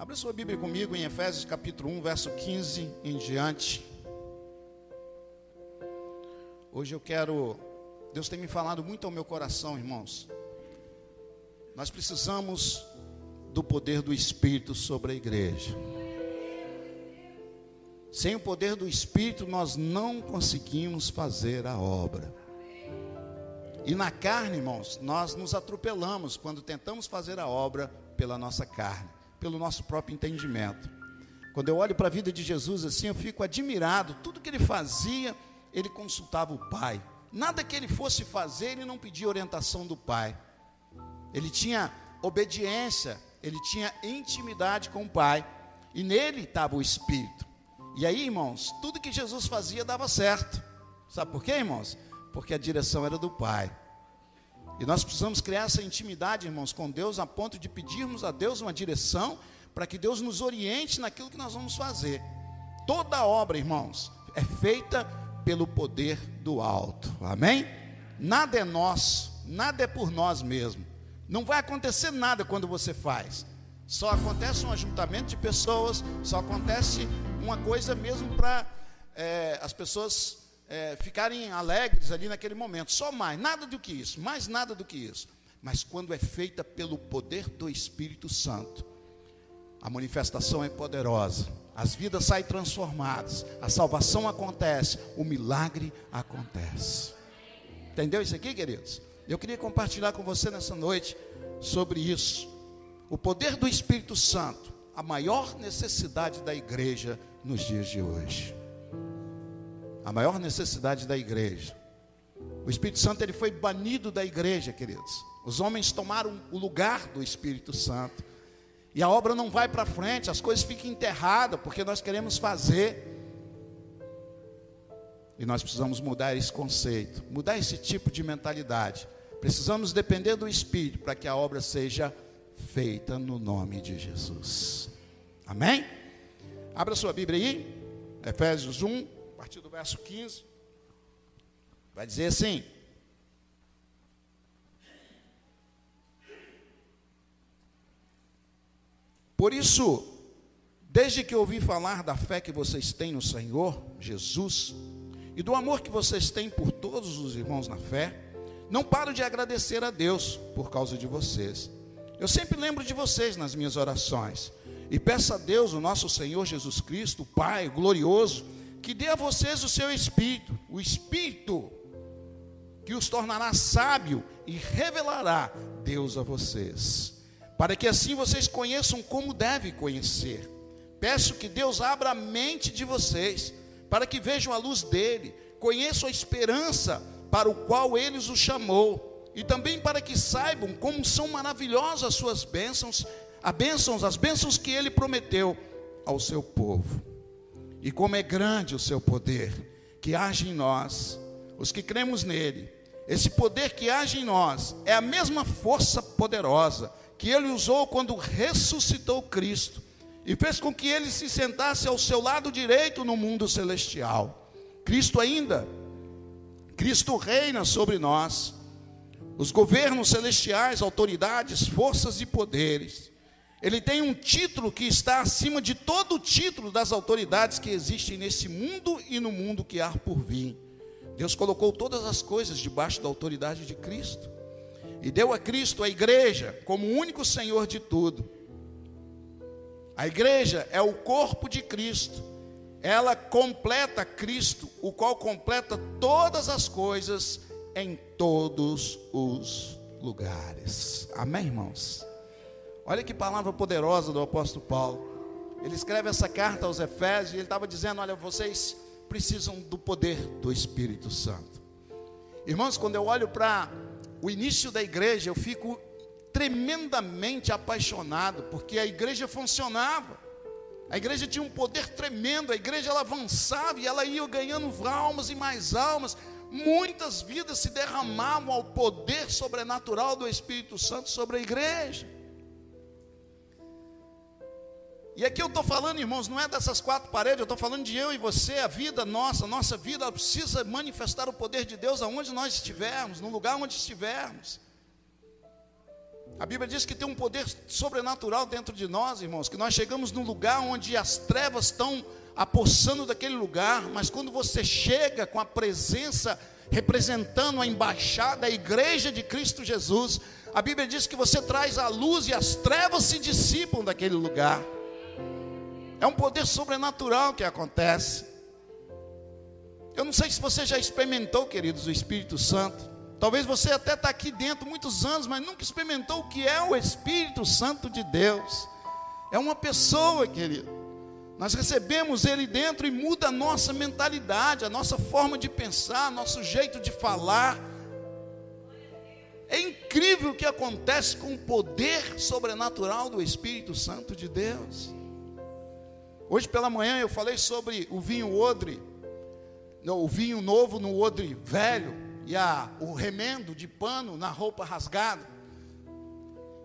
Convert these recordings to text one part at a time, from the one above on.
Abra sua Bíblia comigo em Efésios capítulo 1, verso 15 em diante. Hoje eu quero. Deus tem me falado muito ao meu coração, irmãos. Nós precisamos do poder do Espírito sobre a igreja. Sem o poder do Espírito, nós não conseguimos fazer a obra. E na carne, irmãos, nós nos atropelamos quando tentamos fazer a obra pela nossa carne, pelo nosso próprio entendimento. Quando eu olho para a vida de Jesus assim, eu fico admirado. Tudo que ele fazia, ele consultava o Pai. Nada que ele fosse fazer, ele não pedia orientação do Pai. Ele tinha obediência, ele tinha intimidade com o Pai. E nele estava o Espírito. E aí, irmãos, tudo que Jesus fazia dava certo. Sabe por quê, irmãos? Porque a direção era do Pai. E nós precisamos criar essa intimidade, irmãos, com Deus, a ponto de pedirmos a Deus uma direção para que Deus nos oriente naquilo que nós vamos fazer. Toda obra, irmãos, é feita pelo poder do alto. Amém? Nada é nosso, nada é por nós mesmos. Não vai acontecer nada quando você faz. Só acontece um ajuntamento de pessoas, só acontece uma coisa mesmo para é, as pessoas é, ficarem alegres ali naquele momento. Só mais, nada do que isso, mais nada do que isso. Mas quando é feita pelo poder do Espírito Santo, a manifestação é poderosa, as vidas saem transformadas, a salvação acontece, o milagre acontece. Entendeu isso aqui, queridos? Eu queria compartilhar com você nessa noite sobre isso. O poder do Espírito Santo, a maior necessidade da igreja nos dias de hoje. A maior necessidade da igreja. O Espírito Santo ele foi banido da igreja, queridos. Os homens tomaram o lugar do Espírito Santo. E a obra não vai para frente, as coisas ficam enterradas, porque nós queremos fazer. E nós precisamos mudar esse conceito, mudar esse tipo de mentalidade. Precisamos depender do Espírito para que a obra seja feita no nome de Jesus. Amém? Abra sua Bíblia aí, Efésios 1, a partir do verso 15. Vai dizer assim: Por isso, desde que ouvi falar da fé que vocês têm no Senhor Jesus e do amor que vocês têm por todos os irmãos na fé, não paro de agradecer a Deus por causa de vocês. Eu sempre lembro de vocês nas minhas orações e peço a Deus, o nosso Senhor Jesus Cristo, Pai glorioso, que dê a vocês o seu Espírito, o Espírito que os tornará sábio e revelará Deus a vocês, para que assim vocês conheçam como devem conhecer. Peço que Deus abra a mente de vocês, para que vejam a luz dele, conheçam a esperança para o qual ele os chamou, e também para que saibam como são maravilhosas as suas bênçãos a bênçãos, as bênçãos que ele prometeu ao seu povo. E como é grande o seu poder que age em nós, os que cremos nele. Esse poder que age em nós é a mesma força poderosa que ele usou quando ressuscitou Cristo e fez com que ele se sentasse ao seu lado direito no mundo celestial. Cristo ainda, Cristo reina sobre nós. Os governos celestiais, autoridades, forças e poderes ele tem um título que está acima de todo o título das autoridades que existem nesse mundo e no mundo que há por vir. Deus colocou todas as coisas debaixo da autoridade de Cristo. E deu a Cristo a igreja como o único Senhor de tudo. A igreja é o corpo de Cristo. Ela completa Cristo, o qual completa todas as coisas em todos os lugares. Amém, irmãos? Olha que palavra poderosa do apóstolo Paulo. Ele escreve essa carta aos Efésios e ele estava dizendo: Olha, vocês precisam do poder do Espírito Santo. Irmãos, quando eu olho para o início da igreja, eu fico tremendamente apaixonado, porque a igreja funcionava. A igreja tinha um poder tremendo, a igreja ela avançava e ela ia ganhando almas e mais almas. Muitas vidas se derramavam ao poder sobrenatural do Espírito Santo sobre a igreja. E aqui eu estou falando, irmãos, não é dessas quatro paredes, eu estou falando de eu e você, a vida nossa, a nossa vida precisa manifestar o poder de Deus aonde nós estivermos, no lugar onde estivermos. A Bíblia diz que tem um poder sobrenatural dentro de nós, irmãos, que nós chegamos num lugar onde as trevas estão apossando daquele lugar, mas quando você chega com a presença representando a embaixada, a igreja de Cristo Jesus, a Bíblia diz que você traz a luz e as trevas se dissipam daquele lugar. É um poder sobrenatural que acontece. Eu não sei se você já experimentou, queridos, o Espírito Santo. Talvez você até está aqui dentro muitos anos, mas nunca experimentou o que é o Espírito Santo de Deus. É uma pessoa, querido. Nós recebemos ele dentro e muda a nossa mentalidade, a nossa forma de pensar, nosso jeito de falar. É incrível o que acontece com o poder sobrenatural do Espírito Santo de Deus. Hoje pela manhã eu falei sobre o vinho odre, o vinho novo no odre velho e a, o remendo de pano na roupa rasgada.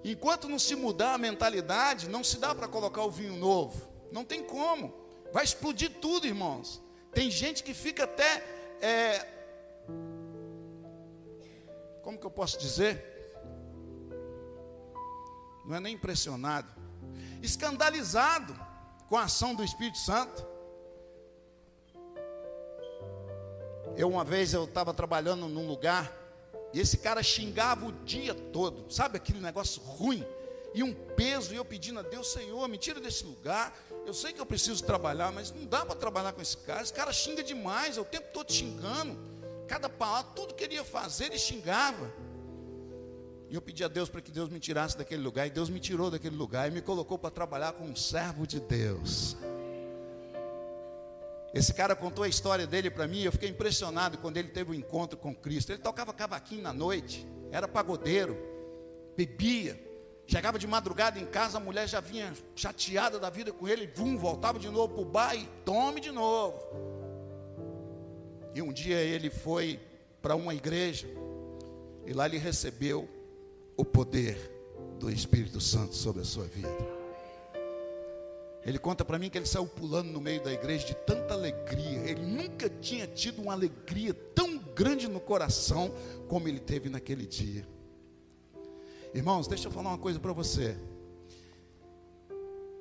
Enquanto não se mudar a mentalidade, não se dá para colocar o vinho novo. Não tem como. Vai explodir tudo, irmãos. Tem gente que fica até. É, como que eu posso dizer? Não é nem impressionado. Escandalizado com a ação do Espírito Santo. Eu uma vez eu estava trabalhando num lugar e esse cara xingava o dia todo, sabe aquele negócio ruim e um peso e eu pedindo a Deus, Senhor, me tira desse lugar. Eu sei que eu preciso trabalhar, mas não dá para trabalhar com esse cara. Esse cara xinga demais, é o tempo todo xingando. Cada palavra, tudo que ele ia fazer, ele xingava. E eu pedi a Deus para que Deus me tirasse daquele lugar, e Deus me tirou daquele lugar e me colocou para trabalhar com um servo de Deus. Esse cara contou a história dele para mim, eu fiquei impressionado quando ele teve um encontro com Cristo. Ele tocava cavaquinho na noite, era pagodeiro, bebia, chegava de madrugada em casa, a mulher já vinha chateada da vida com ele, vum, voltava de novo para o bar e tome de novo. E um dia ele foi para uma igreja, e lá ele recebeu o poder do Espírito Santo sobre a sua vida. Ele conta para mim que ele saiu pulando no meio da igreja de tanta alegria. Ele nunca tinha tido uma alegria tão grande no coração como ele teve naquele dia. Irmãos, deixa eu falar uma coisa para você.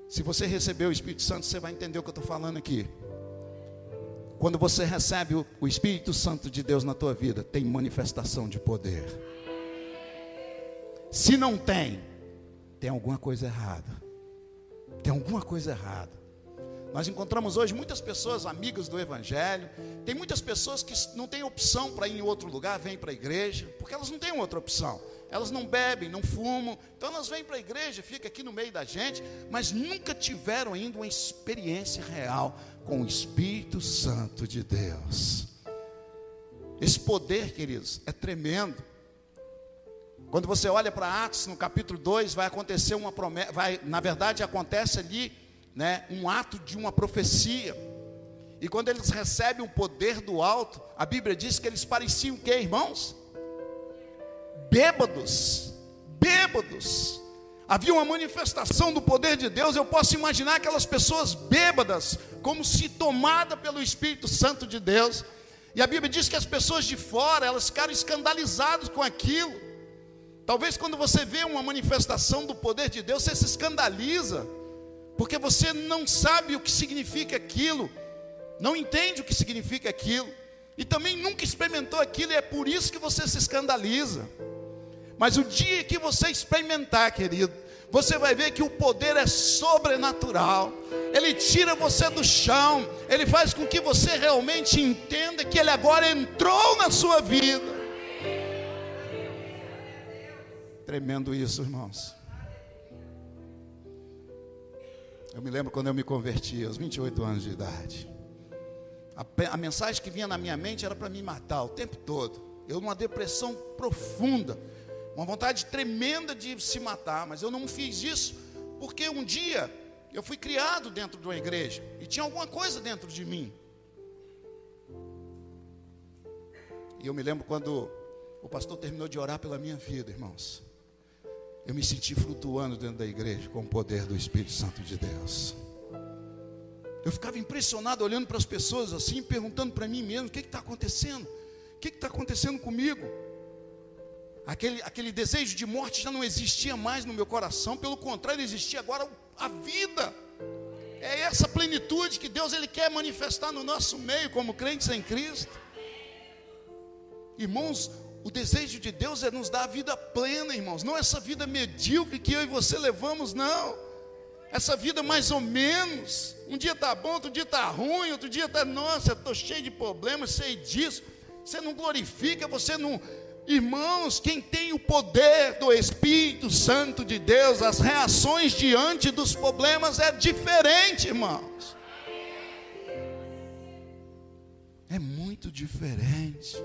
Se você recebeu o Espírito Santo, você vai entender o que eu estou falando aqui. Quando você recebe o Espírito Santo de Deus na tua vida, tem manifestação de poder. Se não tem, tem alguma coisa errada. Tem alguma coisa errada. Nós encontramos hoje muitas pessoas amigas do Evangelho. Tem muitas pessoas que não têm opção para ir em outro lugar, vêm para a igreja, porque elas não têm outra opção. Elas não bebem, não fumam, então elas vêm para a igreja, ficam aqui no meio da gente, mas nunca tiveram ainda uma experiência real com o Espírito Santo de Deus. Esse poder, queridos, é tremendo. Quando você olha para Atos, no capítulo 2, vai acontecer uma promessa, vai, na verdade acontece ali, né, um ato de uma profecia. E quando eles recebem o poder do alto, a Bíblia diz que eles pareciam o que, irmãos? Bêbados. Bêbados. Havia uma manifestação do poder de Deus. Eu posso imaginar aquelas pessoas bêbadas, como se tomada pelo Espírito Santo de Deus. E a Bíblia diz que as pessoas de fora, elas ficaram escandalizadas com aquilo. Talvez quando você vê uma manifestação do poder de Deus, você se escandaliza, porque você não sabe o que significa aquilo, não entende o que significa aquilo, e também nunca experimentou aquilo, e é por isso que você se escandaliza. Mas o dia que você experimentar, querido, você vai ver que o poder é sobrenatural. Ele tira você do chão, ele faz com que você realmente entenda que ele agora entrou na sua vida. Tremendo isso, irmãos. Eu me lembro quando eu me converti, aos 28 anos de idade. A, a mensagem que vinha na minha mente era para me matar o tempo todo. Eu numa depressão profunda, uma vontade tremenda de se matar, mas eu não fiz isso porque um dia eu fui criado dentro de uma igreja e tinha alguma coisa dentro de mim. E eu me lembro quando o pastor terminou de orar pela minha vida, irmãos eu me senti flutuando dentro da igreja com o poder do Espírito Santo de Deus. Eu ficava impressionado olhando para as pessoas assim, perguntando para mim mesmo: o que está acontecendo? O que está acontecendo comigo? Aquele, aquele desejo de morte já não existia mais no meu coração, pelo contrário, existia agora a vida. É essa plenitude que Deus ele quer manifestar no nosso meio como crentes em Cristo. Irmãos, o desejo de Deus é nos dar a vida plena, irmãos, não essa vida medíocre que eu e você levamos, não. Essa vida mais ou menos. Um dia está bom, outro dia está ruim, outro dia está, nossa, estou cheio de problemas, sei disso. Você não glorifica, você não, Irmãos, quem tem o poder do Espírito Santo de Deus, as reações diante dos problemas é diferente, irmãos. É muito diferente.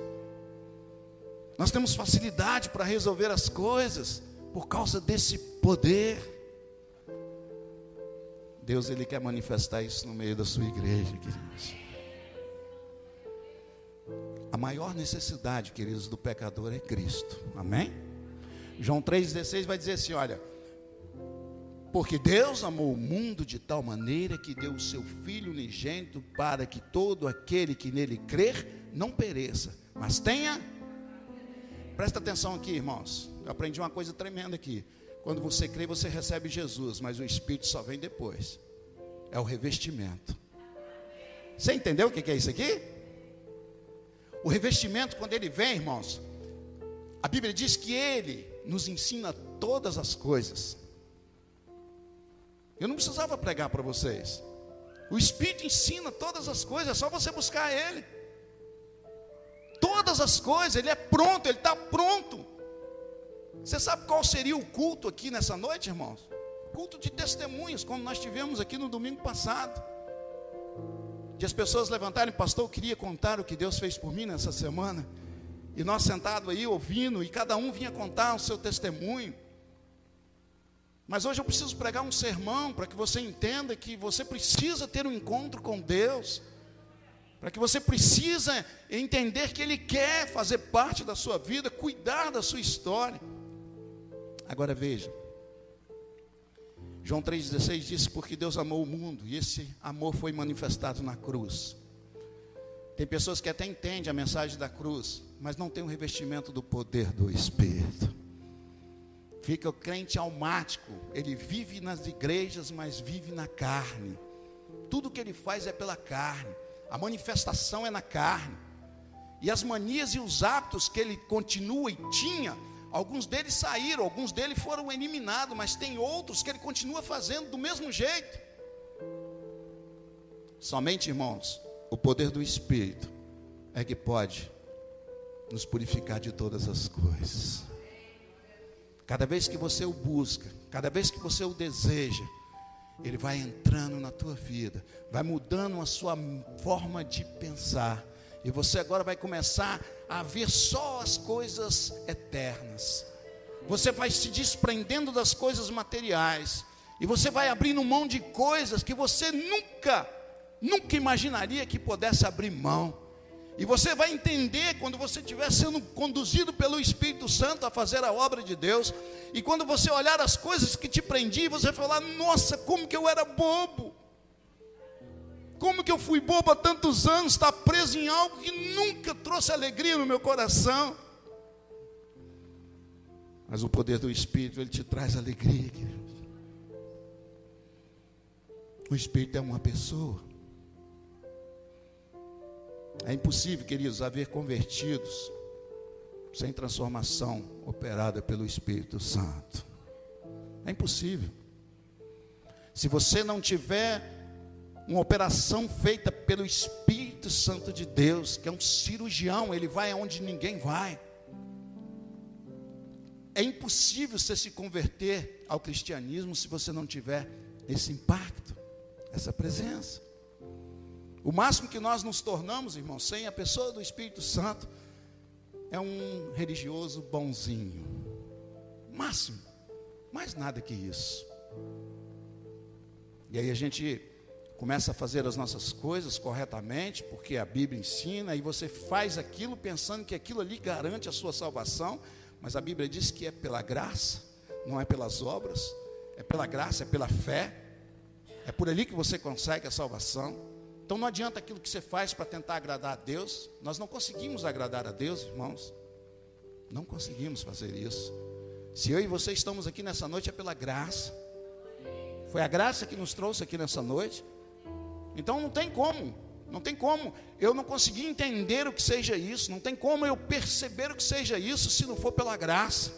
Nós temos facilidade para resolver as coisas por causa desse poder. Deus ele quer manifestar isso no meio da sua igreja, queridos. A maior necessidade, queridos, do pecador é Cristo. Amém? João 3,16 vai dizer assim: olha. Porque Deus amou o mundo de tal maneira que deu o seu Filho unigênito para que todo aquele que nele crer não pereça, mas tenha. Presta atenção aqui, irmãos. Eu aprendi uma coisa tremenda aqui. Quando você crê, você recebe Jesus, mas o Espírito só vem depois. É o revestimento. Você entendeu o que é isso aqui? O revestimento, quando ele vem, irmãos, a Bíblia diz que ele nos ensina todas as coisas. Eu não precisava pregar para vocês. O Espírito ensina todas as coisas, é só você buscar Ele. Todas as coisas, Ele é pronto, Ele está pronto. Você sabe qual seria o culto aqui nessa noite, irmãos? Culto de testemunhos, como nós tivemos aqui no domingo passado de as pessoas levantarem, pastor, eu queria contar o que Deus fez por mim nessa semana. E nós sentados aí ouvindo, e cada um vinha contar o seu testemunho. Mas hoje eu preciso pregar um sermão para que você entenda que você precisa ter um encontro com Deus. Para que você precisa entender que Ele quer fazer parte da sua vida, cuidar da sua história. Agora veja, João 3,16 diz: Porque Deus amou o mundo, e esse amor foi manifestado na cruz. Tem pessoas que até entendem a mensagem da cruz, mas não tem o revestimento do poder do Espírito. Fica o crente almático, ele vive nas igrejas, mas vive na carne. Tudo que ele faz é pela carne, a manifestação é na carne. E as manias e os hábitos que ele continua e tinha, Alguns deles saíram, alguns deles foram eliminados, mas tem outros que ele continua fazendo do mesmo jeito. Somente, irmãos, o poder do Espírito é que pode nos purificar de todas as coisas. Cada vez que você o busca, cada vez que você o deseja, ele vai entrando na tua vida, vai mudando a sua forma de pensar, e você agora vai começar a ver só as coisas eternas. Você vai se desprendendo das coisas materiais. E você vai abrindo mão de coisas que você nunca, nunca imaginaria que pudesse abrir mão. E você vai entender quando você estiver sendo conduzido pelo Espírito Santo a fazer a obra de Deus. E quando você olhar as coisas que te prendiam, você falar: Nossa, como que eu era bobo. Como que eu fui bobo há tantos anos, estar tá preso em algo que nunca trouxe alegria no meu coração? Mas o poder do Espírito, ele te traz alegria, querido. O Espírito é uma pessoa. É impossível, queridos, haver convertidos sem transformação operada pelo Espírito Santo. É impossível. Se você não tiver uma operação feita pelo Espírito Santo de Deus, que é um cirurgião, ele vai aonde ninguém vai. É impossível você se converter ao cristianismo se você não tiver esse impacto, essa presença. O máximo que nós nos tornamos, irmãos, sem a pessoa do Espírito Santo, é um religioso bonzinho. Máximo. Mais nada que isso. E aí a gente começa a fazer as nossas coisas corretamente, porque a Bíblia ensina, e você faz aquilo pensando que aquilo ali garante a sua salvação, mas a Bíblia diz que é pela graça, não é pelas obras, é pela graça, é pela fé, é por ali que você consegue a salvação. Então não adianta aquilo que você faz para tentar agradar a Deus, nós não conseguimos agradar a Deus, irmãos. Não conseguimos fazer isso. Se eu e você estamos aqui nessa noite é pela graça. Foi a graça que nos trouxe aqui nessa noite. Então não tem como, não tem como eu não conseguir entender o que seja isso, não tem como eu perceber o que seja isso se não for pela graça.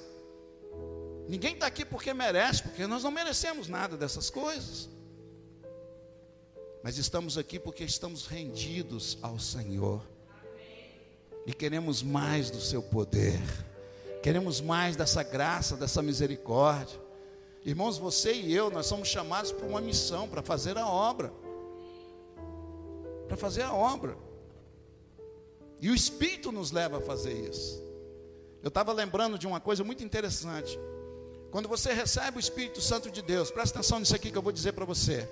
Ninguém está aqui porque merece, porque nós não merecemos nada dessas coisas. Mas estamos aqui porque estamos rendidos ao Senhor. E queremos mais do seu poder. Queremos mais dessa graça, dessa misericórdia. Irmãos, você e eu, nós somos chamados para uma missão, para fazer a obra. Para fazer a obra. E o Espírito nos leva a fazer isso. Eu estava lembrando de uma coisa muito interessante. Quando você recebe o Espírito Santo de Deus, presta atenção nisso aqui que eu vou dizer para você.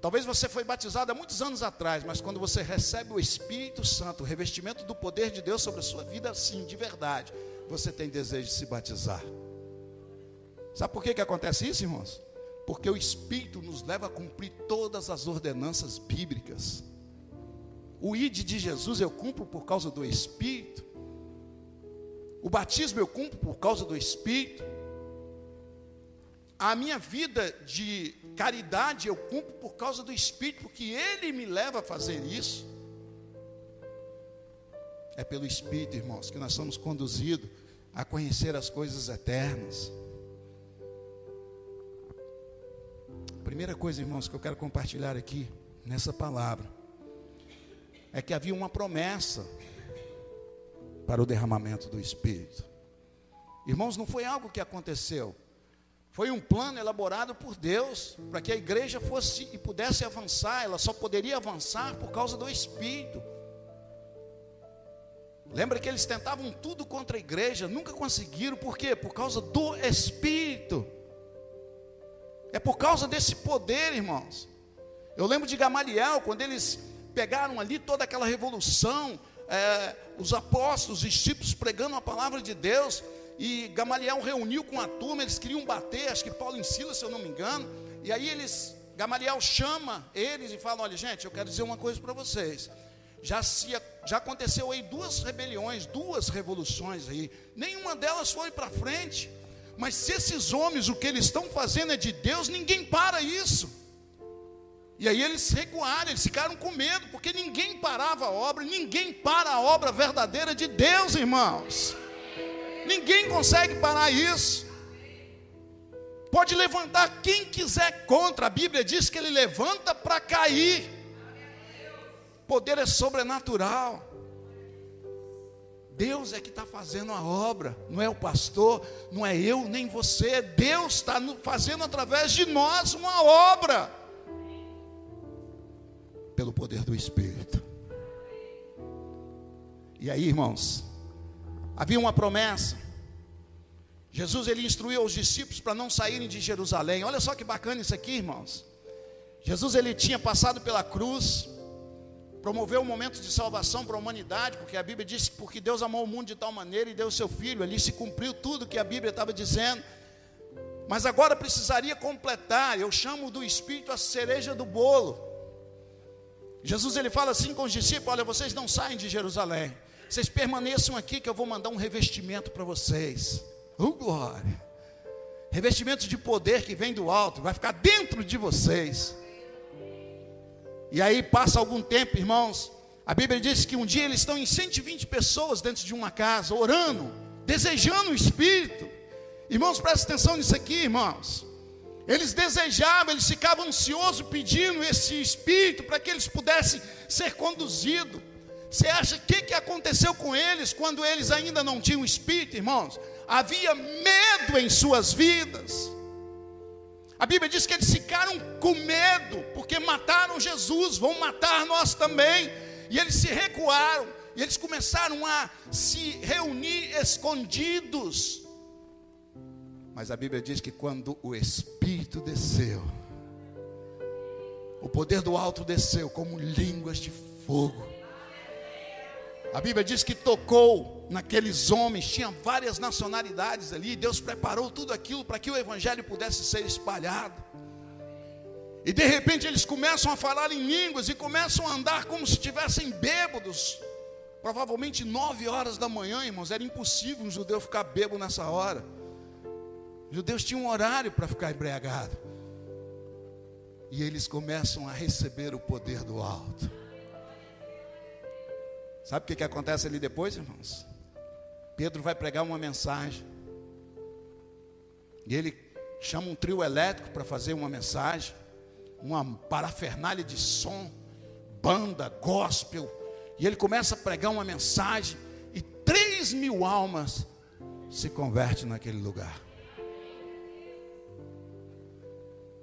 Talvez você foi batizado há muitos anos atrás, mas quando você recebe o Espírito Santo, o revestimento do poder de Deus sobre a sua vida, sim, de verdade, você tem desejo de se batizar. Sabe por que, que acontece isso, irmãos? Porque o Espírito nos leva a cumprir todas as ordenanças bíblicas. O id de Jesus eu cumpro por causa do Espírito. O batismo eu cumpro por causa do Espírito. A minha vida de caridade eu cumpro por causa do Espírito, porque Ele me leva a fazer isso. É pelo Espírito, irmãos, que nós somos conduzidos a conhecer as coisas eternas. Primeira coisa, irmãos, que eu quero compartilhar aqui nessa palavra é que havia uma promessa para o derramamento do Espírito. Irmãos, não foi algo que aconteceu, foi um plano elaborado por Deus para que a igreja fosse e pudesse avançar, ela só poderia avançar por causa do Espírito. Lembra que eles tentavam tudo contra a igreja, nunca conseguiram, por quê? Por causa do Espírito. É por causa desse poder, irmãos. Eu lembro de Gamaliel, quando eles pegaram ali toda aquela revolução, é, os apóstolos, os discípulos pregando a palavra de Deus, e Gamaliel reuniu com a turma, eles queriam bater, acho que Paulo ensina, se eu não me engano, e aí eles, Gamaliel chama eles e fala: olha, gente, eu quero dizer uma coisa para vocês já, se, já aconteceu aí duas rebeliões, duas revoluções aí, nenhuma delas foi para frente. Mas se esses homens, o que eles estão fazendo é de Deus, ninguém para isso. E aí eles recuaram, eles ficaram com medo, porque ninguém parava a obra, ninguém para a obra verdadeira de Deus, irmãos. Ninguém consegue parar isso. Pode levantar quem quiser contra, a Bíblia diz que ele levanta para cair poder é sobrenatural. Deus é que está fazendo a obra, não é o pastor, não é eu nem você, Deus está fazendo através de nós uma obra, pelo poder do Espírito. E aí, irmãos, havia uma promessa. Jesus ele instruiu os discípulos para não saírem de Jerusalém. Olha só que bacana isso aqui, irmãos. Jesus ele tinha passado pela cruz, promoveu um momento de salvação para a humanidade, porque a Bíblia diz que porque Deus amou o mundo de tal maneira e deu o seu filho, ali se cumpriu tudo que a Bíblia estava dizendo. Mas agora precisaria completar, eu chamo do Espírito a cereja do bolo. Jesus ele fala assim com os discípulos: Olha, vocês não saem de Jerusalém, vocês permaneçam aqui que eu vou mandar um revestimento para vocês. Oh, glória! Revestimento de poder que vem do alto, vai ficar dentro de vocês. E aí passa algum tempo, irmãos. A Bíblia diz que um dia eles estão em 120 pessoas dentro de uma casa, orando, desejando o Espírito. Irmãos, presta atenção nisso aqui, irmãos. Eles desejavam, eles ficavam ansiosos pedindo esse Espírito para que eles pudessem ser conduzidos. Você acha o que, que aconteceu com eles quando eles ainda não tinham Espírito, irmãos? Havia medo em suas vidas. A Bíblia diz que eles ficaram com medo, porque mataram Jesus, vão matar nós também. E eles se recuaram, e eles começaram a se reunir escondidos. Mas a Bíblia diz que quando o Espírito desceu, o poder do alto desceu como línguas de fogo. A Bíblia diz que tocou naqueles homens, tinha várias nacionalidades ali, Deus preparou tudo aquilo para que o evangelho pudesse ser espalhado. E de repente eles começam a falar em línguas e começam a andar como se estivessem bêbados, Provavelmente nove horas da manhã, irmãos, era impossível um judeu ficar bebo nessa hora. Os judeus tinham um horário para ficar embriagado. E eles começam a receber o poder do alto. Sabe o que, que acontece ali depois, irmãos? Pedro vai pregar uma mensagem. E ele chama um trio elétrico para fazer uma mensagem. Uma parafernália de som, banda, gospel. E ele começa a pregar uma mensagem. E três mil almas se convertem naquele lugar.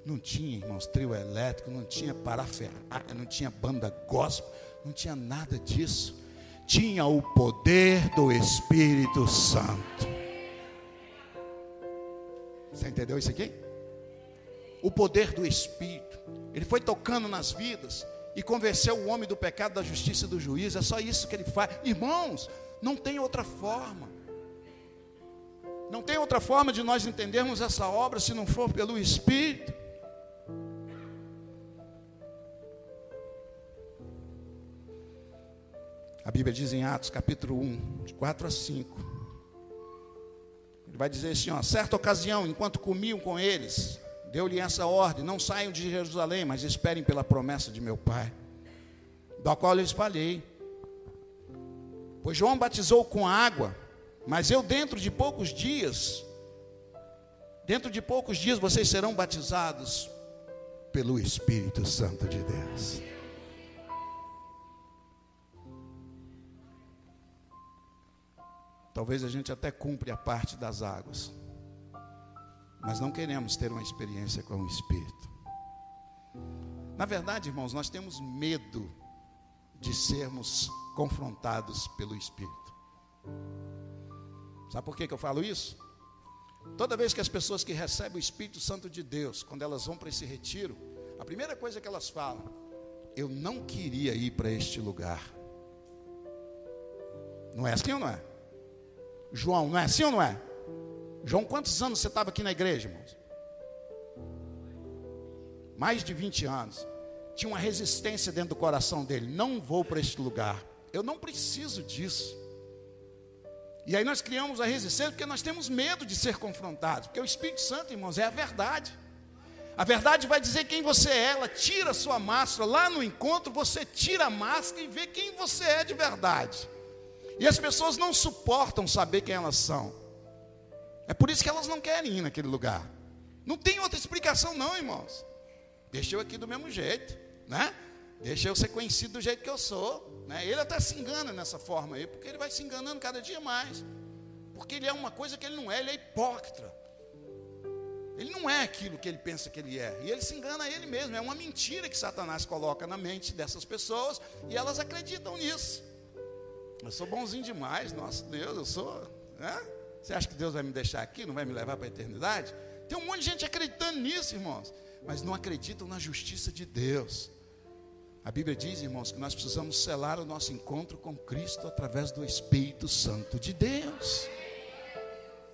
Não tinha, irmãos, trio elétrico, não tinha parafernália, não tinha banda gospel, não tinha nada disso tinha o poder do Espírito Santo. Você entendeu isso aqui? O poder do Espírito. Ele foi tocando nas vidas e convenceu o homem do pecado, da justiça e do juízo. É só isso que ele faz. Irmãos, não tem outra forma. Não tem outra forma de nós entendermos essa obra se não for pelo Espírito. A Bíblia diz em Atos capítulo 1, de 4 a 5. Ele vai dizer assim: ó, certa ocasião, enquanto comiam com eles, deu-lhe essa ordem: não saiam de Jerusalém, mas esperem pela promessa de meu Pai, da qual lhes falei. Pois João batizou com água, mas eu dentro de poucos dias, dentro de poucos dias vocês serão batizados pelo Espírito Santo de Deus. Talvez a gente até cumpre a parte das águas, mas não queremos ter uma experiência com o Espírito. Na verdade, irmãos, nós temos medo de sermos confrontados pelo Espírito. Sabe por que, que eu falo isso? Toda vez que as pessoas que recebem o Espírito Santo de Deus, quando elas vão para esse retiro, a primeira coisa que elas falam, eu não queria ir para este lugar. Não é assim ou não é? João, não é assim ou não é? João, quantos anos você estava aqui na igreja, irmãos? Mais de 20 anos. Tinha uma resistência dentro do coração dele. Não vou para este lugar. Eu não preciso disso. E aí nós criamos a resistência porque nós temos medo de ser confrontados. Porque o Espírito Santo, irmãos, é a verdade. A verdade vai dizer quem você é. Ela tira a sua máscara. Lá no encontro, você tira a máscara e vê quem você é de verdade. E as pessoas não suportam saber quem elas são. É por isso que elas não querem ir naquele lugar. Não tem outra explicação, não, irmãos. Deixa eu aqui do mesmo jeito, né? Deixa eu ser conhecido do jeito que eu sou. Né? Ele até se engana nessa forma aí, porque ele vai se enganando cada dia mais. Porque ele é uma coisa que ele não é, ele é hipócrita. Ele não é aquilo que ele pensa que ele é. E ele se engana a ele mesmo. É uma mentira que Satanás coloca na mente dessas pessoas e elas acreditam nisso. Eu sou bonzinho demais, nosso Deus, eu sou. Né? Você acha que Deus vai me deixar aqui, não vai me levar para a eternidade? Tem um monte de gente acreditando nisso, irmãos, mas não acreditam na justiça de Deus. A Bíblia diz, irmãos, que nós precisamos selar o nosso encontro com Cristo através do Espírito Santo de Deus.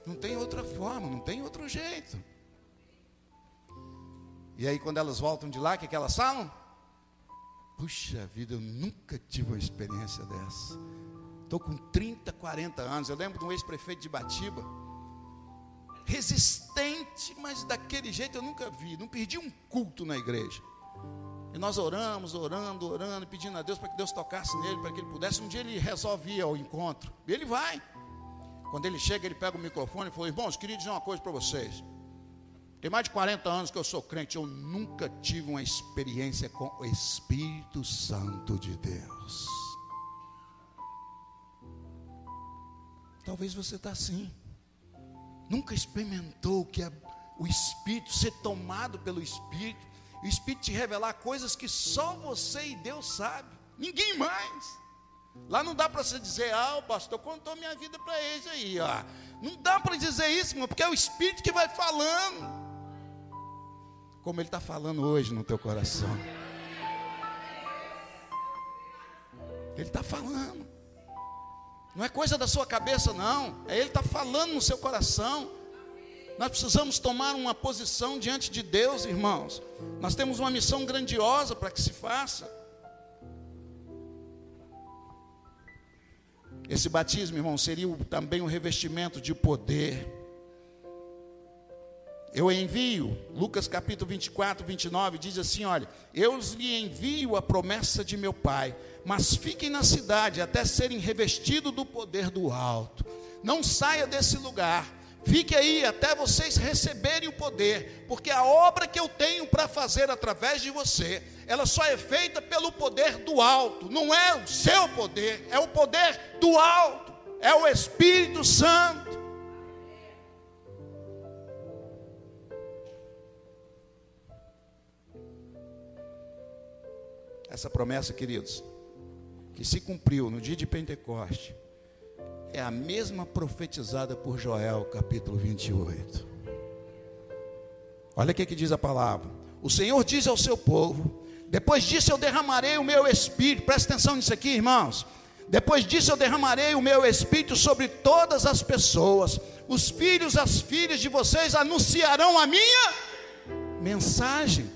Não tem outra forma, não tem outro jeito. E aí, quando elas voltam de lá, o que, que elas falam? Puxa vida, eu nunca tive uma experiência dessa. Estou com 30, 40 anos. Eu lembro de um ex-prefeito de Batiba. Resistente, mas daquele jeito eu nunca vi. Não perdi um culto na igreja. E nós oramos, orando, orando, pedindo a Deus para que Deus tocasse nele, para que ele pudesse. Um dia ele resolve ir ao encontro. E ele vai. Quando ele chega, ele pega o microfone e fala: Irmãos, queria dizer uma coisa para vocês. Tem mais de 40 anos que eu sou crente, eu nunca tive uma experiência com o Espírito Santo de Deus. Talvez você está assim. Nunca experimentou que é o Espírito ser tomado pelo Espírito, o Espírito te revelar coisas que só você e Deus sabe, ninguém mais. Lá não dá para você dizer, ah, o pastor contou minha vida para eles aí, ó. Não dá para dizer isso, irmão, porque é o Espírito que vai falando. Como ele está falando hoje no teu coração. Ele está falando. Não é coisa da sua cabeça, não. É Ele está falando no seu coração. Nós precisamos tomar uma posição diante de Deus, irmãos. Nós temos uma missão grandiosa para que se faça. Esse batismo, irmão, seria também um revestimento de poder. Eu envio, Lucas capítulo 24, 29, diz assim: Olha, eu lhe envio a promessa de meu Pai, mas fiquem na cidade até serem revestidos do poder do alto. Não saia desse lugar, fique aí até vocês receberem o poder, porque a obra que eu tenho para fazer através de você, ela só é feita pelo poder do alto, não é o seu poder, é o poder do alto, é o Espírito Santo. Essa promessa, queridos, que se cumpriu no dia de Pentecoste, é a mesma profetizada por Joel, capítulo 28. Olha o que, que diz a palavra: O Senhor diz ao seu povo: Depois disso eu derramarei o meu espírito, presta atenção nisso aqui, irmãos. Depois disso eu derramarei o meu espírito sobre todas as pessoas. Os filhos, as filhas de vocês anunciarão a minha mensagem.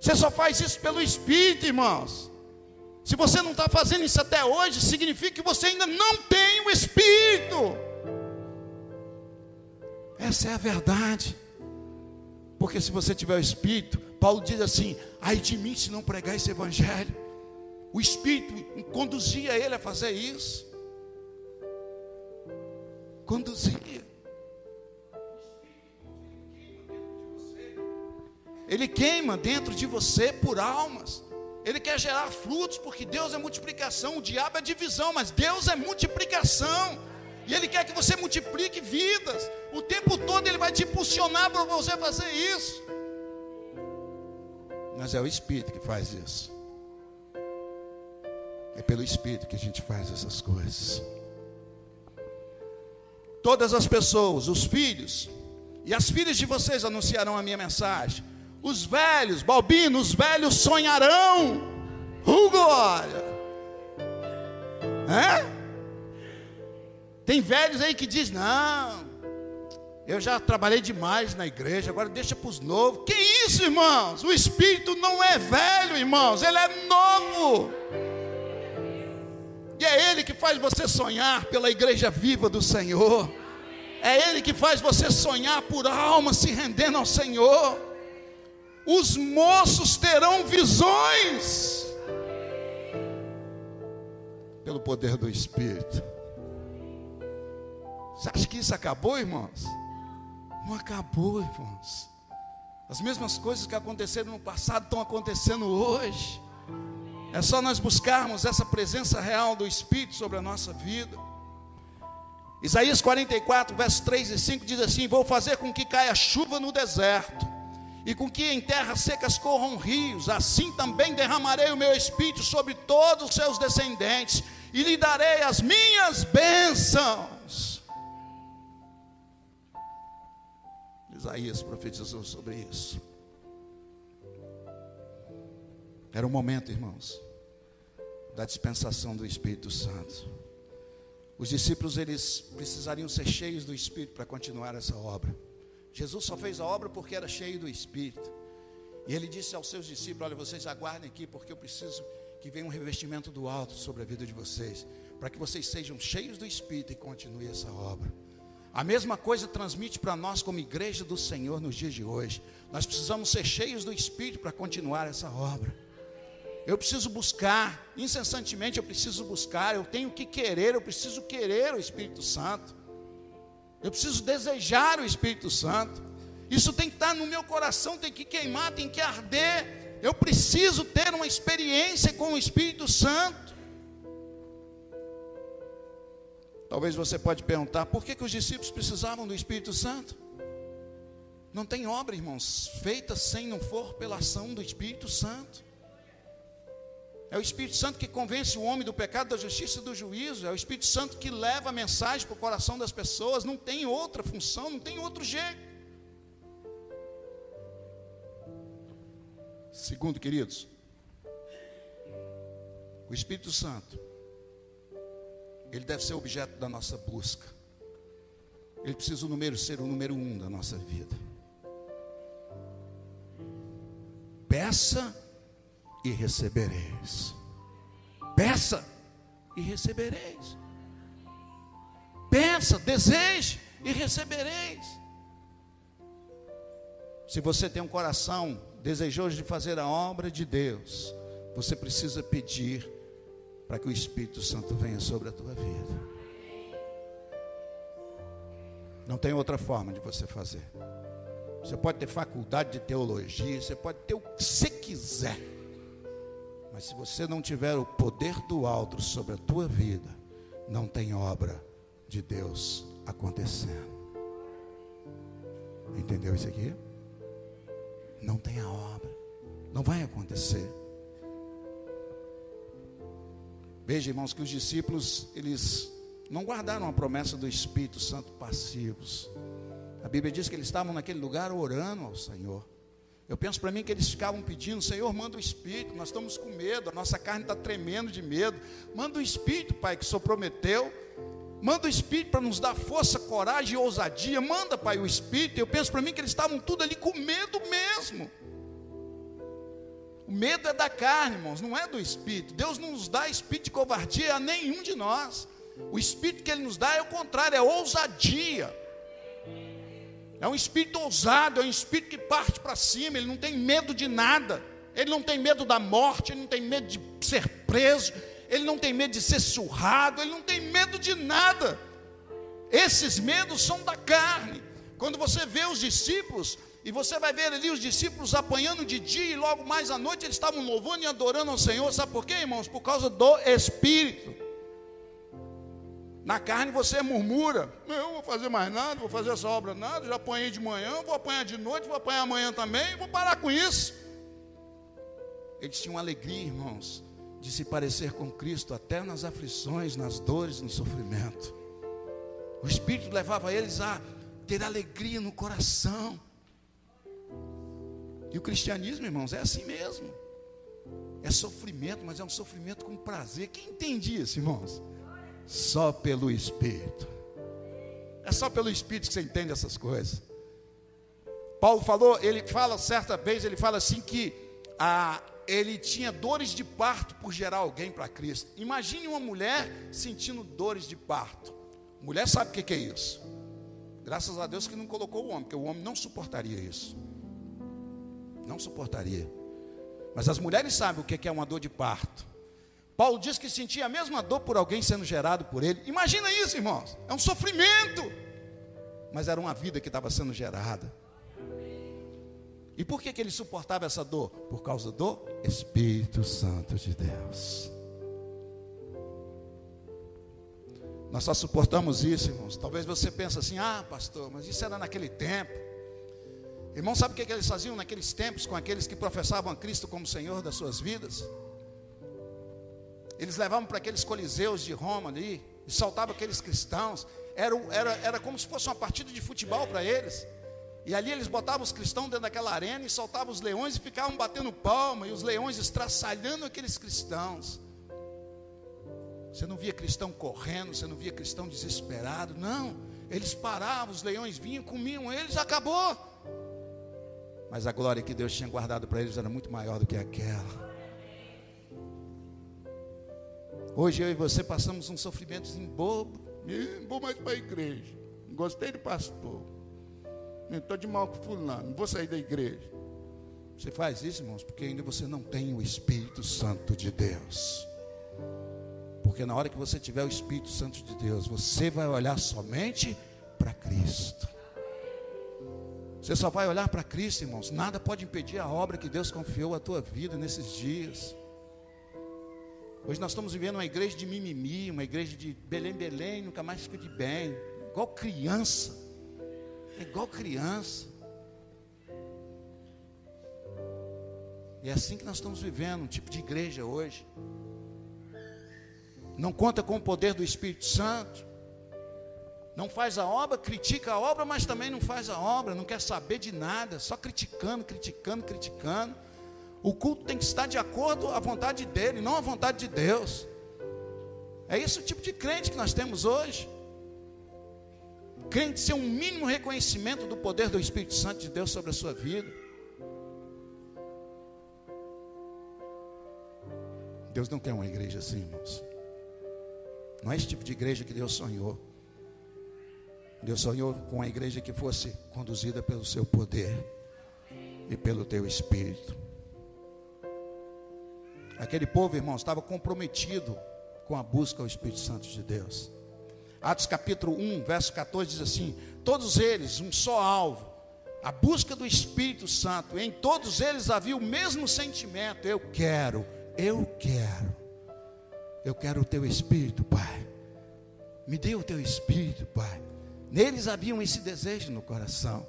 Você só faz isso pelo espírito, irmãos. Se você não está fazendo isso até hoje, significa que você ainda não tem o Espírito. Essa é a verdade. Porque se você tiver o Espírito, Paulo diz assim: ai de mim se não pregar esse Evangelho. O Espírito conduzia ele a fazer isso. Conduzia. Ele queima dentro de você por almas. Ele quer gerar frutos, porque Deus é multiplicação, o diabo é divisão, mas Deus é multiplicação. E Ele quer que você multiplique vidas. O tempo todo Ele vai te impulsionar para você fazer isso. Mas é o Espírito que faz isso. É pelo Espírito que a gente faz essas coisas. Todas as pessoas, os filhos e as filhas de vocês anunciarão a minha mensagem. Os velhos, Balbino, os velhos sonharão. Uh, glória! Tem velhos aí que diz: Não, eu já trabalhei demais na igreja, agora deixa para os novos. Que isso, irmãos? O Espírito não é velho, irmãos, ele é novo. E é Ele que faz você sonhar pela igreja viva do Senhor. É Ele que faz você sonhar por alma se rendendo ao Senhor os moços terão visões pelo poder do Espírito. Você acha que isso acabou, irmãos? Não acabou, irmãos. As mesmas coisas que aconteceram no passado estão acontecendo hoje. É só nós buscarmos essa presença real do Espírito sobre a nossa vida. Isaías 44, versos 3 e 5 diz assim: Vou fazer com que caia chuva no deserto e com que em terras secas corram rios, assim também derramarei o meu espírito sobre todos os seus descendentes, e lhe darei as minhas bênçãos. Isaías profetizou sobre isso. Era o momento, irmãos, da dispensação do Espírito Santo. Os discípulos eles precisariam ser cheios do Espírito para continuar essa obra. Jesus só fez a obra porque era cheio do Espírito. E ele disse aos seus discípulos: Olha, vocês aguardem aqui, porque eu preciso que venha um revestimento do alto sobre a vida de vocês, para que vocês sejam cheios do Espírito e continue essa obra. A mesma coisa transmite para nós, como igreja do Senhor, nos dias de hoje. Nós precisamos ser cheios do Espírito para continuar essa obra. Eu preciso buscar, incessantemente eu preciso buscar, eu tenho que querer, eu preciso querer o Espírito Santo. Eu preciso desejar o Espírito Santo. Isso tem que estar no meu coração, tem que queimar, tem que arder. Eu preciso ter uma experiência com o Espírito Santo. Talvez você pode perguntar, por que, que os discípulos precisavam do Espírito Santo? Não tem obra, irmãos, feita sem não for pela ação do Espírito Santo. É o Espírito Santo que convence o homem do pecado, da justiça e do juízo. É o Espírito Santo que leva a mensagem para o coração das pessoas. Não tem outra função, não tem outro jeito. Segundo, queridos, o Espírito Santo, ele deve ser objeto da nossa busca. Ele precisa o número ser o número um da nossa vida. Peça e recebereis. Peça e recebereis. Pensa, deseje e recebereis. Se você tem um coração desejoso de fazer a obra de Deus, você precisa pedir para que o Espírito Santo venha sobre a tua vida. Não tem outra forma de você fazer. Você pode ter faculdade de teologia, você pode ter o que você quiser. Mas se você não tiver o poder do alto sobre a tua vida, não tem obra de Deus acontecendo. Entendeu isso aqui? Não tem a obra. Não vai acontecer. Veja, irmãos, que os discípulos, eles não guardaram a promessa do Espírito Santo passivos. A Bíblia diz que eles estavam naquele lugar orando ao Senhor. Eu penso para mim que eles ficavam pedindo, Senhor, manda o Espírito, nós estamos com medo, a nossa carne está tremendo de medo. Manda o Espírito, Pai, que o Senhor prometeu. Manda o Espírito para nos dar força, coragem e ousadia. Manda, Pai, o Espírito. Eu penso para mim que eles estavam tudo ali com medo mesmo. O medo é da carne, irmãos, não é do Espírito. Deus não nos dá espírito de covardia a nenhum de nós. O espírito que ele nos dá é o contrário, é ousadia. É um espírito ousado, é um espírito que parte para cima, ele não tem medo de nada. Ele não tem medo da morte, ele não tem medo de ser preso, ele não tem medo de ser surrado, ele não tem medo de nada. Esses medos são da carne. Quando você vê os discípulos, e você vai ver ali os discípulos apanhando de dia, e logo mais à noite eles estavam louvando e adorando ao Senhor. Sabe por quê, irmãos? Por causa do Espírito. Na carne você murmura, eu vou fazer mais nada, vou fazer essa obra nada, já apanhei de manhã, vou apanhar de noite, vou apanhar amanhã também, vou parar com isso. Eles tinham alegria, irmãos, de se parecer com Cristo até nas aflições, nas dores, no sofrimento. O Espírito levava eles a ter alegria no coração. E o cristianismo, irmãos, é assim mesmo. É sofrimento, mas é um sofrimento com prazer. Quem entende isso, irmãos? Só pelo Espírito. É só pelo Espírito que você entende essas coisas. Paulo falou, ele fala certa vez, ele fala assim que a, ele tinha dores de parto por gerar alguém para Cristo. Imagine uma mulher sentindo dores de parto. Mulher sabe o que é isso. Graças a Deus que não colocou o homem, porque o homem não suportaria isso. Não suportaria. Mas as mulheres sabem o que é uma dor de parto. Paulo diz que sentia a mesma dor por alguém sendo gerado por ele. Imagina isso, irmãos. É um sofrimento. Mas era uma vida que estava sendo gerada. E por que, que ele suportava essa dor? Por causa do Espírito Santo de Deus. Nós só suportamos isso, irmãos. Talvez você pense assim: ah, pastor, mas isso era naquele tempo. Irmão, sabe o que, que eles faziam naqueles tempos com aqueles que professavam a Cristo como Senhor das suas vidas? Eles levavam para aqueles coliseus de Roma ali, e saltavam aqueles cristãos. Era, era, era como se fosse uma partida de futebol para eles. E ali eles botavam os cristãos dentro daquela arena e soltavam os leões e ficavam batendo palma, e os leões estraçalhando aqueles cristãos. Você não via cristão correndo, você não via cristão desesperado, não. Eles paravam, os leões vinham, comiam eles, acabou. Mas a glória que Deus tinha guardado para eles era muito maior do que aquela. Hoje eu e você passamos um sofrimentozinho bobo. Não vou mais para a igreja. Não gostei do pastor. Estou de mal com fulano. Não vou sair da igreja. Você faz isso, irmãos, porque ainda você não tem o Espírito Santo de Deus. Porque na hora que você tiver o Espírito Santo de Deus, você vai olhar somente para Cristo. Você só vai olhar para Cristo, irmãos. Nada pode impedir a obra que Deus confiou à tua vida nesses dias. Hoje nós estamos vivendo uma igreja de mimimi, uma igreja de Belém, Belém, nunca mais fica de bem. Igual criança. É igual criança. E é assim que nós estamos vivendo, um tipo de igreja hoje. Não conta com o poder do Espírito Santo. Não faz a obra, critica a obra, mas também não faz a obra, não quer saber de nada, só criticando, criticando, criticando. O culto tem que estar de acordo à vontade dele, não à vontade de Deus. É esse o tipo de crente que nós temos hoje. Crente ser um mínimo reconhecimento do poder do Espírito Santo de Deus sobre a sua vida. Deus não quer uma igreja assim, irmãos. Não é esse tipo de igreja que Deus sonhou. Deus sonhou com a igreja que fosse conduzida pelo seu poder e pelo teu espírito. Aquele povo, irmãos, estava comprometido com a busca ao Espírito Santo de Deus. Atos capítulo 1, verso 14 diz assim: Todos eles, um só alvo, a busca do Espírito Santo, em todos eles havia o mesmo sentimento: eu quero, eu quero, eu quero o teu Espírito, Pai. Me dê o teu Espírito, Pai. Neles haviam esse desejo no coração.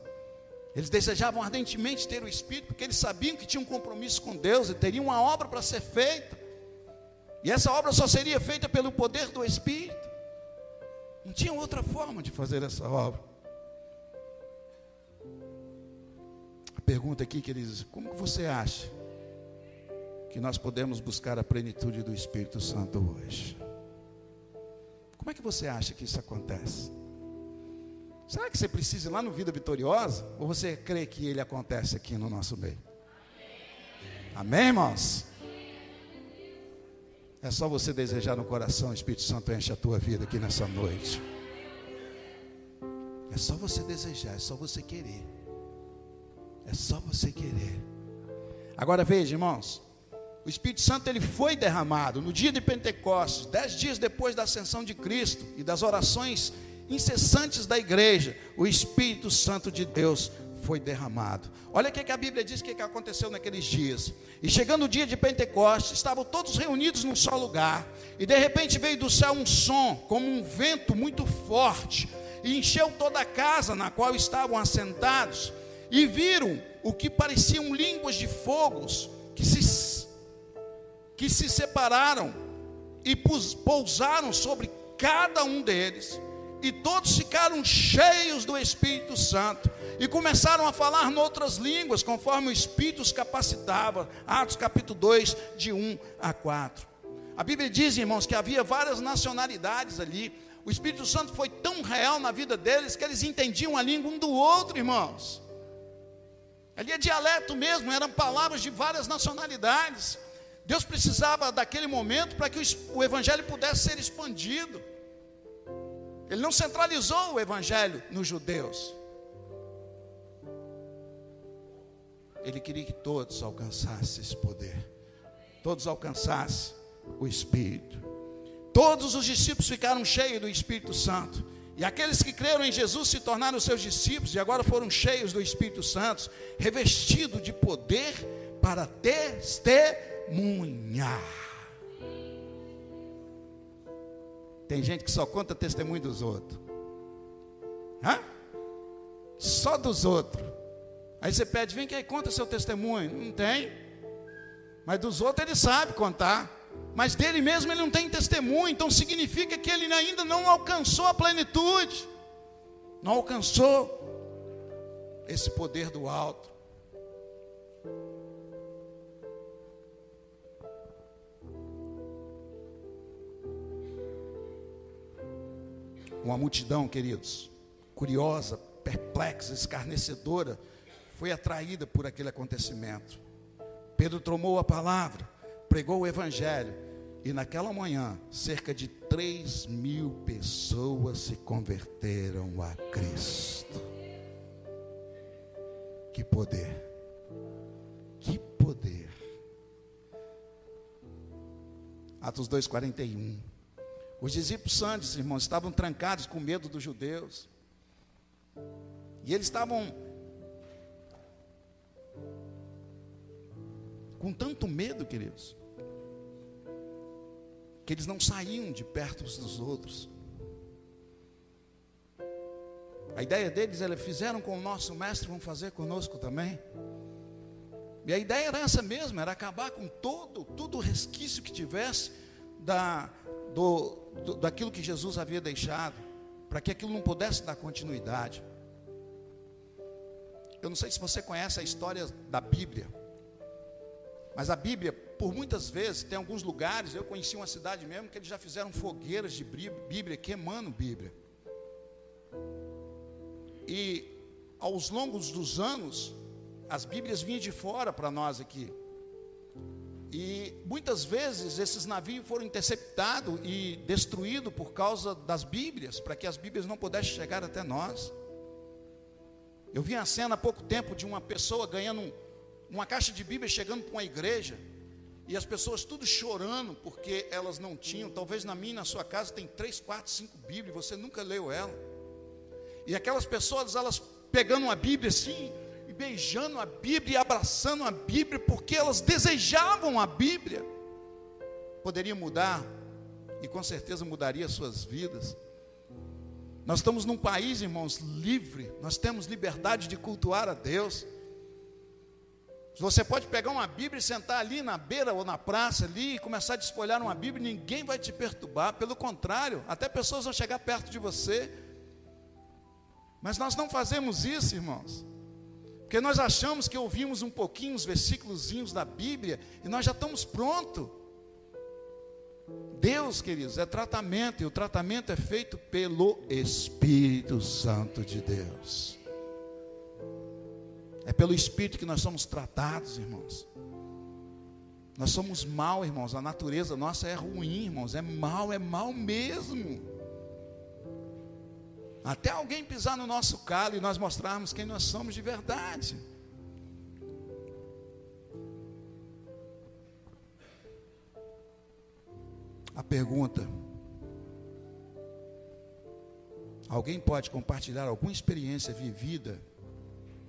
Eles desejavam ardentemente ter o Espírito, porque eles sabiam que tinham um compromisso com Deus e teriam uma obra para ser feita. E essa obra só seria feita pelo poder do Espírito. Não tinha outra forma de fazer essa obra. A pergunta aqui, queridos, como você acha que nós podemos buscar a plenitude do Espírito Santo hoje? Como é que você acha que isso acontece? Será que você precisa ir lá no Vida Vitoriosa? Ou você crê que ele acontece aqui no nosso meio? Amém, irmãos? É só você desejar no coração, o Espírito Santo enche a tua vida aqui nessa noite. É só você desejar, é só você querer. É só você querer. Agora veja, irmãos, o Espírito Santo ele foi derramado no dia de Pentecostes, dez dias depois da ascensão de Cristo e das orações incessantes da igreja, o Espírito Santo de Deus foi derramado. Olha o que, a Bíblia diz que, aconteceu naqueles dias. E chegando o dia de Pentecostes, estavam todos reunidos num só lugar. E de repente veio do céu um som, como um vento muito forte, e encheu toda a casa na qual estavam assentados. E viram o que pareciam línguas de fogos que se, que se separaram e pousaram sobre cada um deles e todos ficaram cheios do Espírito Santo e começaram a falar noutras línguas, conforme o Espírito os capacitava. Atos capítulo 2, de 1 a 4. A Bíblia diz, irmãos, que havia várias nacionalidades ali. O Espírito Santo foi tão real na vida deles que eles entendiam a língua um do outro, irmãos. Ali é dialeto mesmo, eram palavras de várias nacionalidades. Deus precisava daquele momento para que o Evangelho pudesse ser expandido. Ele não centralizou o evangelho nos judeus. Ele queria que todos alcançassem esse poder. Todos alcançassem o Espírito. Todos os discípulos ficaram cheios do Espírito Santo. E aqueles que creram em Jesus se tornaram seus discípulos e agora foram cheios do Espírito Santo, revestidos de poder para testemunhar. Tem gente que só conta testemunho dos outros. Hã? Só dos outros. Aí você pede, vem que conta seu testemunho. Não tem. Mas dos outros ele sabe contar. Mas dele mesmo ele não tem testemunho. Então significa que ele ainda não alcançou a plenitude. Não alcançou esse poder do alto. Uma multidão, queridos, curiosa, perplexa, escarnecedora, foi atraída por aquele acontecimento. Pedro tomou a palavra, pregou o evangelho, e naquela manhã, cerca de 3 mil pessoas se converteram a Cristo. Que poder! Que poder! Atos 2,41. Os discípulos santos, irmãos, estavam trancados com medo dos judeus. E eles estavam com tanto medo, queridos, que eles não saíam de perto uns dos outros. A ideia deles era, fizeram com o nosso mestre, vão fazer conosco também. E a ideia era essa mesmo, era acabar com todo, todo resquício que tivesse da, do, do, daquilo que Jesus havia deixado, para que aquilo não pudesse dar continuidade. Eu não sei se você conhece a história da Bíblia, mas a Bíblia, por muitas vezes, tem alguns lugares, eu conheci uma cidade mesmo, que eles já fizeram fogueiras de Bíblia, queimando Bíblia. E aos longos dos anos, as Bíblias vinham de fora para nós aqui. E muitas vezes esses navios foram interceptados e destruídos por causa das Bíblias, para que as Bíblias não pudessem chegar até nós. Eu vi a cena há pouco tempo de uma pessoa ganhando uma caixa de Bíblia chegando para uma igreja, e as pessoas tudo chorando porque elas não tinham. Talvez na minha, na sua casa, tem três, quatro, cinco Bíblias, você nunca leu ela. E aquelas pessoas, elas pegando uma Bíblia assim, beijando a Bíblia e abraçando a Bíblia, porque elas desejavam a Bíblia. Poderia mudar, e com certeza mudaria suas vidas. Nós estamos num país, irmãos, livre, nós temos liberdade de cultuar a Deus. Você pode pegar uma Bíblia e sentar ali na beira ou na praça ali e começar a despolhar uma Bíblia, ninguém vai te perturbar, pelo contrário, até pessoas vão chegar perto de você. Mas nós não fazemos isso, irmãos. Porque nós achamos que ouvimos um pouquinho os versículos da Bíblia e nós já estamos prontos. Deus, queridos, é tratamento, e o tratamento é feito pelo Espírito Santo de Deus. É pelo Espírito que nós somos tratados, irmãos. Nós somos mal, irmãos. A natureza nossa é ruim, irmãos. É mal, é mal mesmo. Até alguém pisar no nosso calo e nós mostrarmos quem nós somos de verdade. A pergunta: Alguém pode compartilhar alguma experiência vivida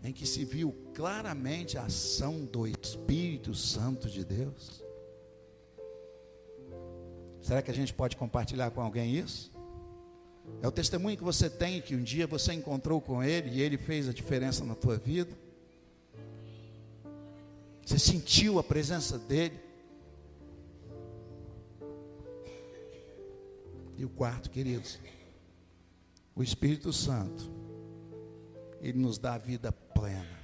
em que se viu claramente a ação do Espírito Santo de Deus? Será que a gente pode compartilhar com alguém isso? É o testemunho que você tem que um dia você encontrou com ele e ele fez a diferença na tua vida. Você sentiu a presença dele. E o quarto, queridos, o Espírito Santo, ele nos dá a vida plena.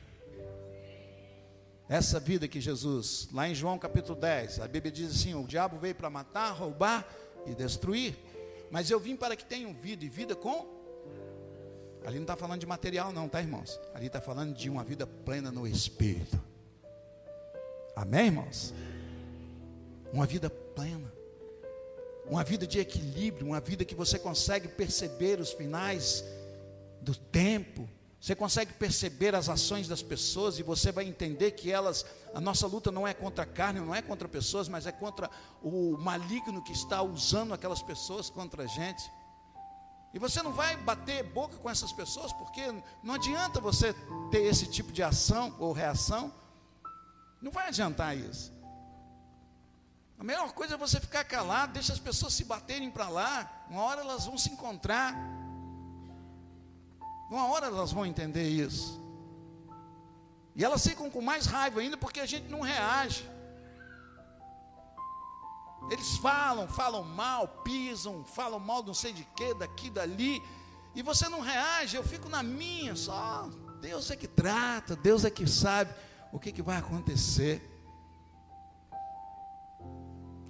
Essa vida que Jesus, lá em João capítulo 10, a Bíblia diz assim: o diabo veio para matar, roubar e destruir. Mas eu vim para que tenham vida e vida com. Ali não está falando de material, não, tá, irmãos? Ali está falando de uma vida plena no Espírito. Amém, irmãos? Uma vida plena. Uma vida de equilíbrio, uma vida que você consegue perceber os finais do tempo, você consegue perceber as ações das pessoas e você vai entender que elas, a nossa luta não é contra a carne, não é contra pessoas, mas é contra o maligno que está usando aquelas pessoas contra a gente. E você não vai bater boca com essas pessoas, porque não adianta você ter esse tipo de ação ou reação. Não vai adiantar isso. A melhor coisa é você ficar calado, deixa as pessoas se baterem para lá. Uma hora elas vão se encontrar. Uma hora elas vão entender isso. E elas ficam com mais raiva ainda porque a gente não reage. Eles falam, falam mal, pisam, falam mal não sei de quê, daqui, dali. E você não reage, eu fico na minha só. Deus é que trata, Deus é que sabe o que, que vai acontecer.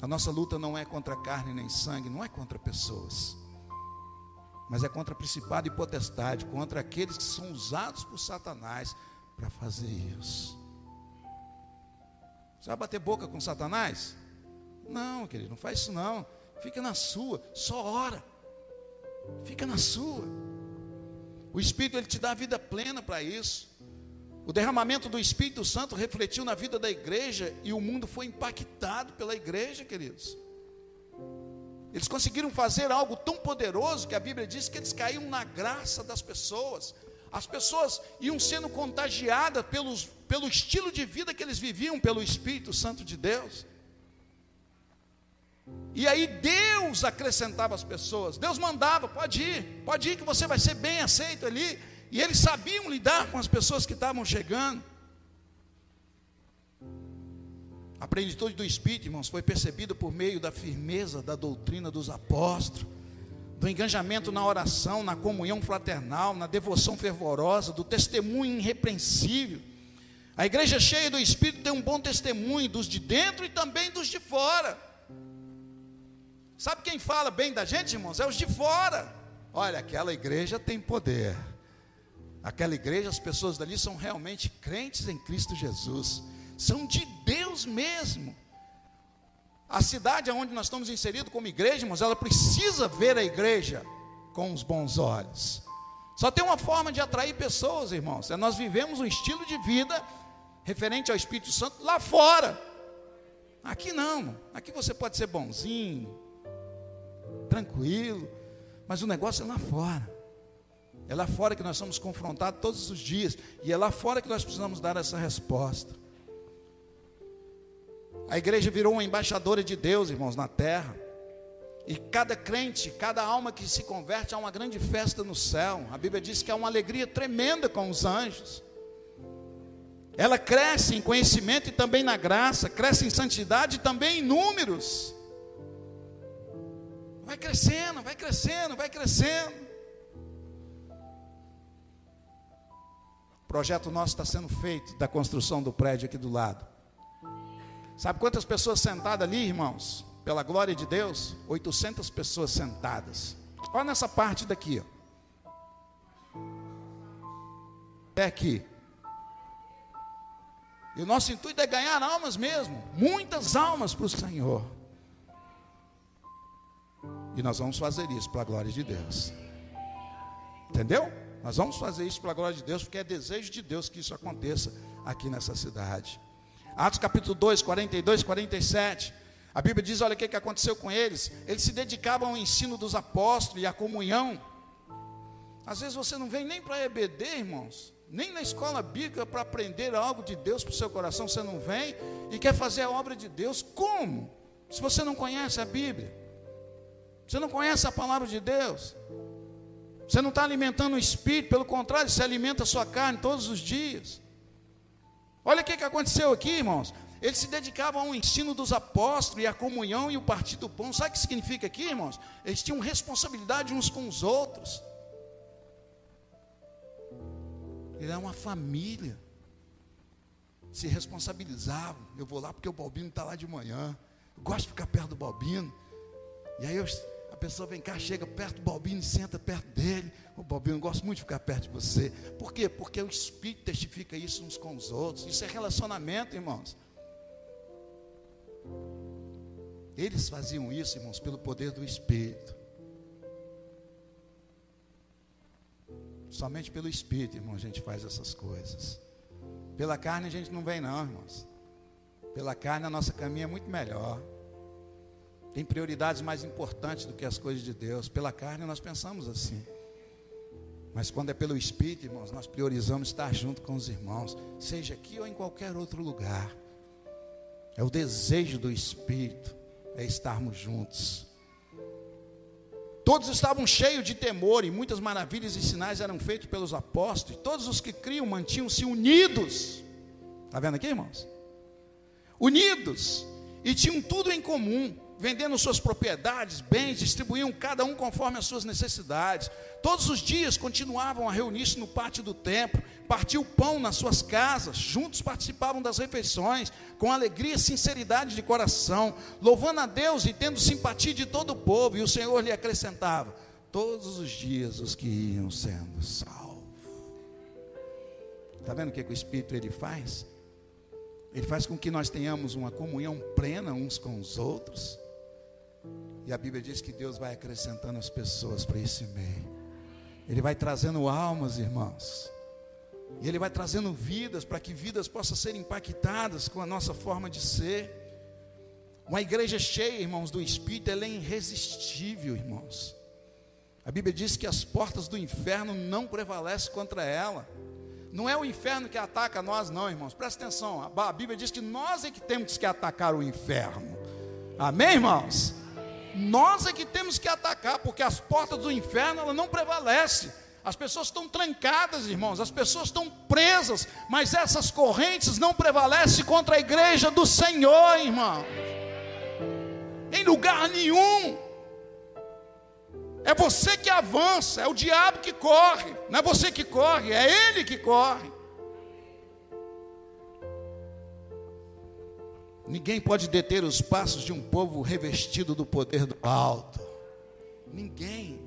A nossa luta não é contra carne nem sangue, não é contra pessoas mas é contra principado e potestade, contra aqueles que são usados por Satanás para fazer isso. Você vai bater boca com Satanás? Não, querido, não faz isso não. Fica na sua, só ora. Fica na sua. O Espírito ele te dá vida plena para isso. O derramamento do Espírito Santo refletiu na vida da igreja e o mundo foi impactado pela igreja, queridos. Eles conseguiram fazer algo tão poderoso que a Bíblia diz que eles caíam na graça das pessoas. As pessoas iam sendo contagiadas pelos, pelo estilo de vida que eles viviam, pelo Espírito Santo de Deus. E aí Deus acrescentava as pessoas, Deus mandava, pode ir, pode ir que você vai ser bem aceito ali. E eles sabiam lidar com as pessoas que estavam chegando. A plenitude do Espírito, irmãos, foi percebida por meio da firmeza da doutrina dos apóstolos, do engajamento na oração, na comunhão fraternal, na devoção fervorosa, do testemunho irrepreensível. A igreja cheia do Espírito tem um bom testemunho dos de dentro e também dos de fora. Sabe quem fala bem da gente, irmãos? É os de fora. Olha, aquela igreja tem poder. Aquela igreja, as pessoas dali são realmente crentes em Cristo Jesus são de Deus mesmo. A cidade onde nós estamos inseridos como igreja, irmãos, ela precisa ver a igreja com os bons olhos. Só tem uma forma de atrair pessoas, irmãos. É nós vivemos um estilo de vida referente ao Espírito Santo lá fora. Aqui não. Aqui você pode ser bonzinho, tranquilo, mas o negócio é lá fora. É lá fora que nós somos confrontados todos os dias. E é lá fora que nós precisamos dar essa resposta. A igreja virou uma embaixadora de Deus, irmãos, na terra. E cada crente, cada alma que se converte, há uma grande festa no céu. A Bíblia diz que há uma alegria tremenda com os anjos. Ela cresce em conhecimento e também na graça, cresce em santidade e também em números. Vai crescendo, vai crescendo, vai crescendo. O projeto nosso está sendo feito da construção do prédio aqui do lado. Sabe quantas pessoas sentadas ali, irmãos? Pela glória de Deus, 800 pessoas sentadas. Olha nessa parte daqui, ó. Até aqui. E o nosso intuito é ganhar almas mesmo, muitas almas para o Senhor. E nós vamos fazer isso para a glória de Deus. Entendeu? Nós vamos fazer isso para a glória de Deus, porque é desejo de Deus que isso aconteça aqui nessa cidade. Atos capítulo 2, 42, 47. A Bíblia diz: olha o que, aconteceu com eles. Eles se dedicavam ao ensino dos apóstolos e à comunhão. Às vezes você não vem nem para EBD, irmãos, nem na escola bíblica para aprender algo de Deus para o seu coração, você não vem e quer fazer a obra de Deus. Como? Se você não conhece a Bíblia, você não conhece a palavra de Deus. Você não está alimentando o espírito, pelo contrário, você alimenta a sua carne todos os dias. Olha o que, que aconteceu aqui, irmãos. Eles se dedicavam ao ensino dos apóstolos e à comunhão e o partir do pão. Sabe o que significa aqui, irmãos? Eles tinham responsabilidade uns com os outros. É uma família. Se responsabilizavam. Eu vou lá porque o Balbino está lá de manhã. Eu gosto de ficar perto do Balbino. E aí eu a pessoa vem cá, chega perto do Balbino e senta perto dele. O Balbino, eu gosto muito de ficar perto de você. Por quê? Porque o Espírito testifica isso uns com os outros. Isso é relacionamento, irmãos. Eles faziam isso, irmãos, pelo poder do Espírito. Somente pelo Espírito, irmão, a gente faz essas coisas. Pela carne a gente não vem, não, irmãos. Pela carne a nossa caminha é muito melhor. Tem prioridades mais importantes do que as coisas de Deus. Pela carne nós pensamos assim. Mas quando é pelo Espírito, irmãos, nós priorizamos estar junto com os irmãos, seja aqui ou em qualquer outro lugar. É o desejo do Espírito, é estarmos juntos. Todos estavam cheios de temor e muitas maravilhas e sinais eram feitos pelos apóstolos. Todos os que criam mantinham-se unidos. Está vendo aqui, irmãos? Unidos e tinham tudo em comum vendendo suas propriedades, bens, distribuíam cada um conforme as suas necessidades. Todos os dias continuavam a reunir-se no pátio do templo, partiam o pão nas suas casas, juntos participavam das refeições, com alegria e sinceridade de coração, louvando a Deus e tendo simpatia de todo o povo, e o Senhor lhe acrescentava todos os dias os que iam sendo salvos. Está vendo o que, que o Espírito ele faz? Ele faz com que nós tenhamos uma comunhão plena uns com os outros. E a Bíblia diz que Deus vai acrescentando as pessoas para esse meio. Ele vai trazendo almas, irmãos. E Ele vai trazendo vidas para que vidas possam ser impactadas com a nossa forma de ser. Uma igreja cheia, irmãos, do Espírito, ela é irresistível, irmãos. A Bíblia diz que as portas do inferno não prevalecem contra ela. Não é o inferno que ataca nós, não, irmãos. Presta atenção. A Bíblia diz que nós é que temos que atacar o inferno. Amém, irmãos? Nós é que temos que atacar, porque as portas do inferno ela não prevalecem. As pessoas estão trancadas, irmãos, as pessoas estão presas, mas essas correntes não prevalecem contra a igreja do Senhor, irmão. Em lugar nenhum. É você que avança, é o diabo que corre, não é você que corre, é ele que corre. Ninguém pode deter os passos de um povo revestido do poder do alto. Ninguém.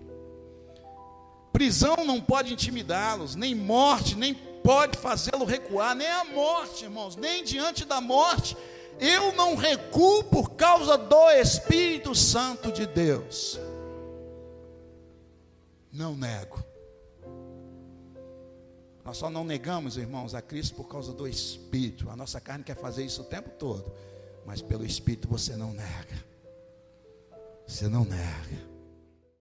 Prisão não pode intimidá-los, nem morte, nem pode fazê-lo recuar, nem a morte, irmãos, nem diante da morte. Eu não recuo por causa do Espírito Santo de Deus. Não nego. Nós só não negamos, irmãos, a Cristo por causa do Espírito. A nossa carne quer fazer isso o tempo todo. Mas pelo Espírito você não nega. Você não nega.